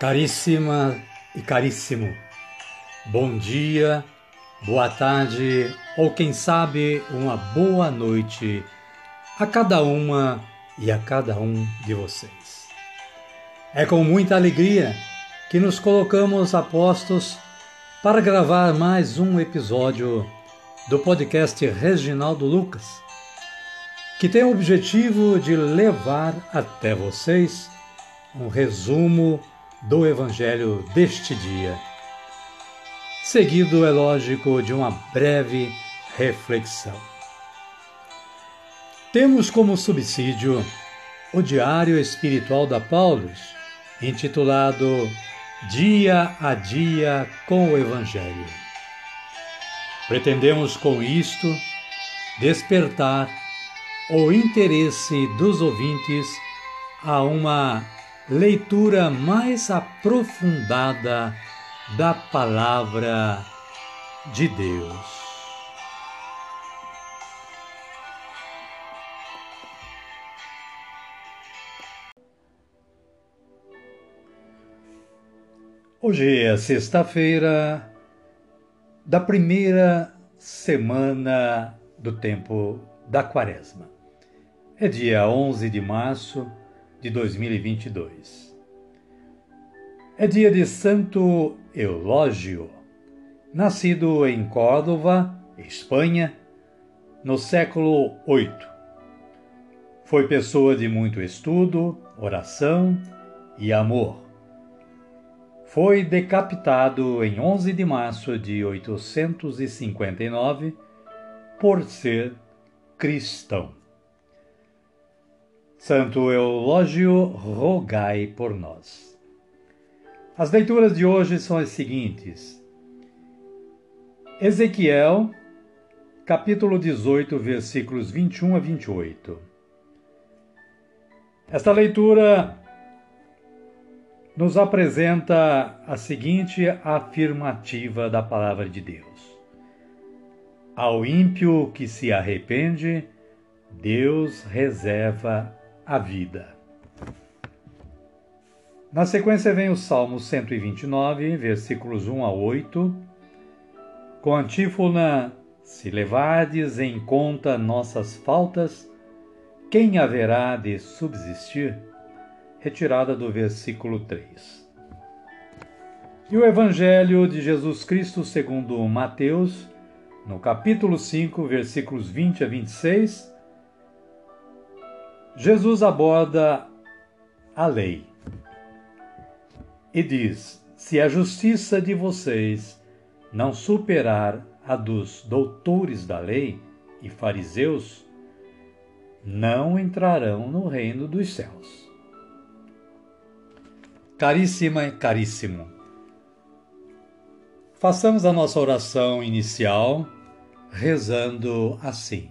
Caríssima e caríssimo, bom dia, boa tarde ou quem sabe uma boa noite a cada uma e a cada um de vocês. É com muita alegria que nos colocamos a postos para gravar mais um episódio do podcast Reginaldo Lucas, que tem o objetivo de levar até vocês um resumo do Evangelho deste dia. Seguido, é lógico, de uma breve reflexão. Temos como subsídio o Diário Espiritual da Paulus, intitulado Dia a Dia com o Evangelho. Pretendemos com isto despertar o interesse dos ouvintes a uma leitura mais aprofundada da Palavra de Deus. Hoje é sexta-feira da primeira semana do tempo da Quaresma. É dia 11 de março de 2022. É dia de Santo Eulógio, nascido em Córdoba, Espanha, no século VIII. Foi pessoa de muito estudo, oração e amor. Foi decapitado em 11 de março de 859 por ser cristão. Santo Eulógio, rogai por nós. As leituras de hoje são as seguintes. Ezequiel, capítulo 18, versículos 21 a 28. Esta leitura nos apresenta a seguinte afirmativa da palavra de Deus: Ao ímpio que se arrepende, Deus reserva a vida. Na sequência vem o Salmo 129, versículos 1 a 8, com a antífona: Se levardes em conta nossas faltas, quem haverá de subsistir? Retirada do versículo 3. E o Evangelho de Jesus Cristo segundo Mateus, no capítulo 5, versículos 20 a 26, Jesus aborda a lei e diz: se a justiça de vocês não superar a dos doutores da lei e fariseus, não entrarão no reino dos céus. Caríssima e caríssimo, façamos a nossa oração inicial rezando assim.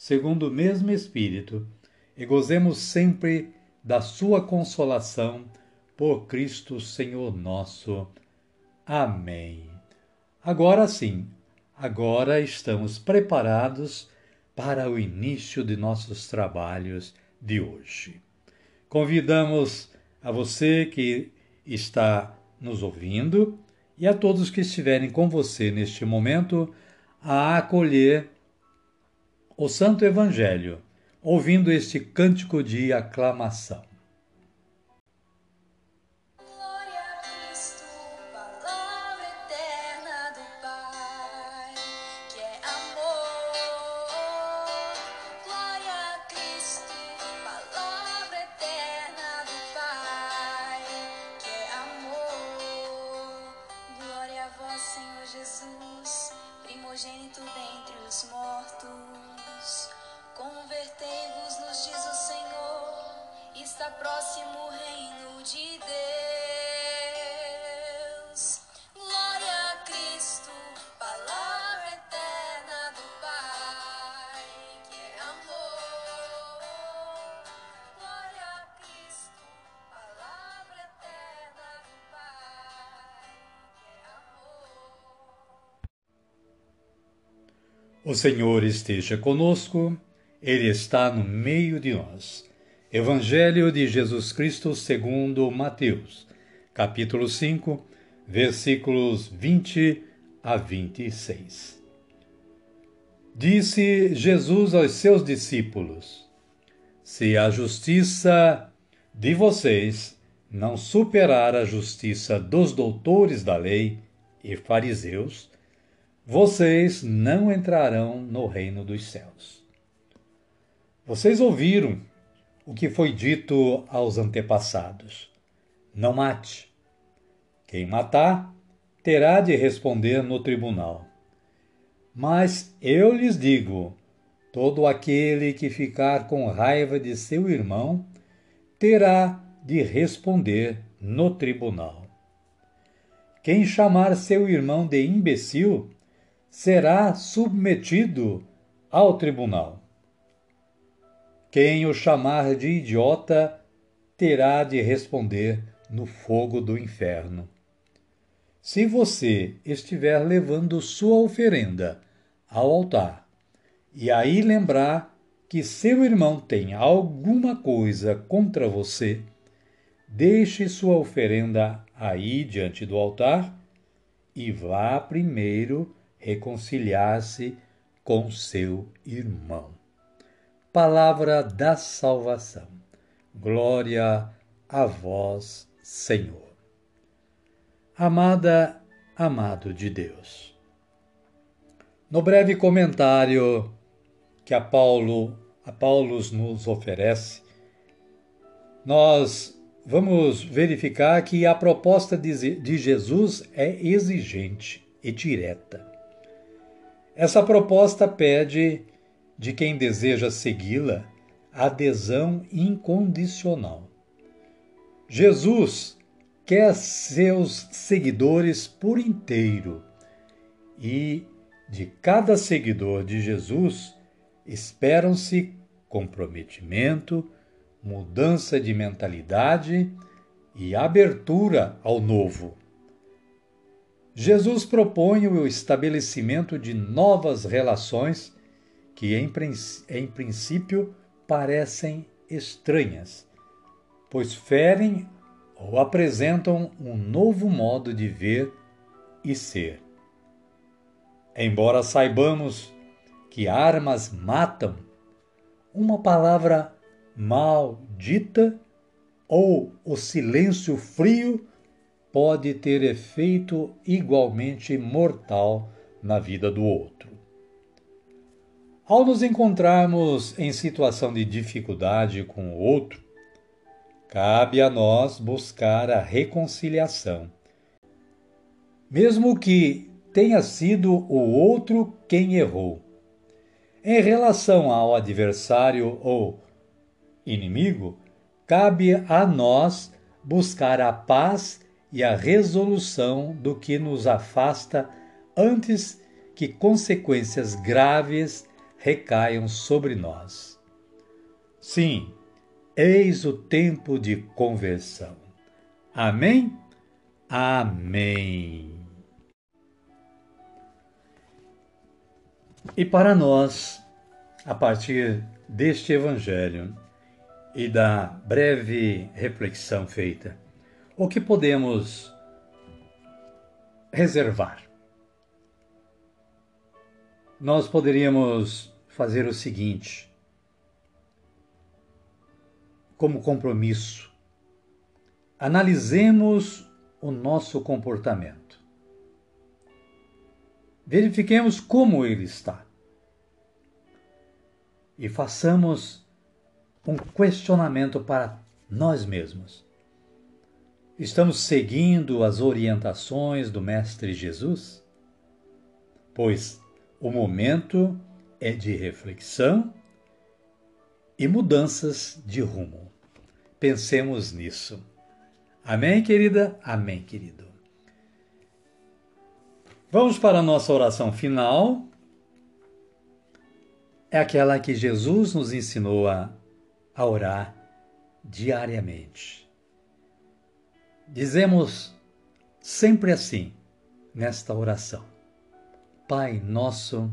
segundo o mesmo Espírito, e gozemos sempre da Sua consolação por Cristo Senhor nosso. Amém. Agora sim, agora estamos preparados para o início de nossos trabalhos de hoje. Convidamos a você que está nos ouvindo e a todos que estiverem com você neste momento a acolher o Santo Evangelho, ouvindo este cântico de aclamação. está próximo o reino de Deus. Glória a Cristo, palavra eterna do Pai, que é amor. Glória a Cristo, palavra eterna do Pai, que é amor. O Senhor esteja conosco, Ele está no meio de nós. Evangelho de Jesus Cristo segundo Mateus, capítulo 5, versículos 20 a 26. Disse Jesus aos seus discípulos: Se a justiça de vocês não superar a justiça dos doutores da lei e fariseus, vocês não entrarão no reino dos céus. Vocês ouviram o que foi dito aos antepassados: não mate. Quem matar terá de responder no tribunal. Mas eu lhes digo: todo aquele que ficar com raiva de seu irmão terá de responder no tribunal. Quem chamar seu irmão de imbecil será submetido ao tribunal. Quem o chamar de idiota terá de responder no fogo do inferno. Se você estiver levando sua oferenda ao altar e aí lembrar que seu irmão tem alguma coisa contra você, deixe sua oferenda aí diante do altar e vá primeiro reconciliar-se com seu irmão. Palavra da salvação. Glória a vós, Senhor. Amada, amado de Deus. No breve comentário que a Paulo, a Paulos nos oferece, nós vamos verificar que a proposta de Jesus é exigente e direta. Essa proposta pede de quem deseja segui-la adesão incondicional. Jesus quer seus seguidores por inteiro e de cada seguidor de Jesus esperam-se comprometimento, mudança de mentalidade e abertura ao novo. Jesus propõe o estabelecimento de novas relações que, em, em princípio, parecem estranhas, pois ferem ou apresentam um novo modo de ver e ser. Embora saibamos que armas matam, uma palavra mal dita ou o silêncio frio pode ter efeito igualmente mortal na vida do outro. Ao nos encontrarmos em situação de dificuldade com o outro, cabe a nós buscar a reconciliação. Mesmo que tenha sido o outro quem errou. Em relação ao adversário ou inimigo, cabe a nós buscar a paz e a resolução do que nos afasta antes que consequências graves recaiam sobre nós. Sim, eis o tempo de conversão. Amém? Amém. E para nós, a partir deste Evangelho e da breve reflexão feita, o que podemos reservar? Nós poderíamos fazer o seguinte, como compromisso, analisemos o nosso comportamento. Verifiquemos como ele está. E façamos um questionamento para nós mesmos. Estamos seguindo as orientações do Mestre Jesus? Pois o momento é de reflexão e mudanças de rumo. Pensemos nisso. Amém, querida? Amém, querido. Vamos para a nossa oração final. É aquela que Jesus nos ensinou a, a orar diariamente. Dizemos sempre assim, nesta oração: Pai nosso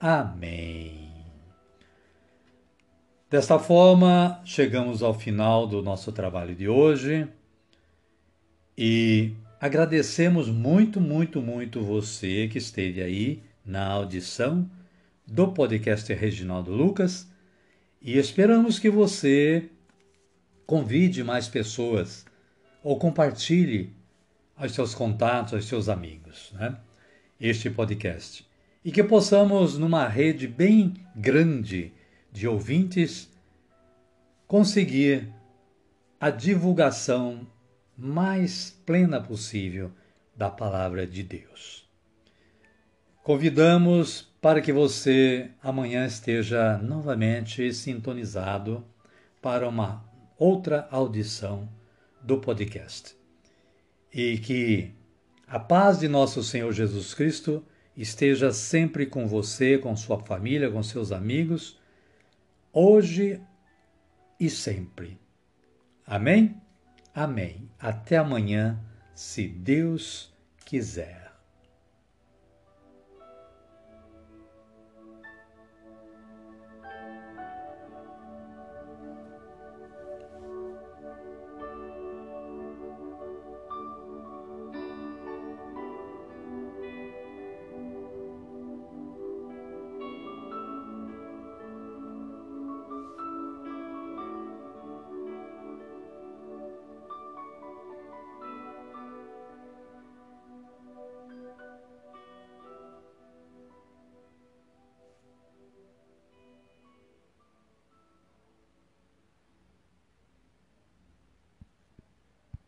Amém. Desta forma, chegamos ao final do nosso trabalho de hoje e agradecemos muito, muito, muito você que esteve aí na audição do podcast Reginaldo Lucas e esperamos que você convide mais pessoas ou compartilhe aos seus contatos, aos seus amigos, né? este podcast e que possamos, numa rede bem grande de ouvintes, conseguir a divulgação mais plena possível da palavra de Deus. Convidamos para que você amanhã esteja novamente sintonizado para uma outra audição do podcast. E que a paz de nosso Senhor Jesus Cristo esteja sempre com você, com sua família, com seus amigos, hoje e sempre. Amém? Amém. Até amanhã, se Deus quiser.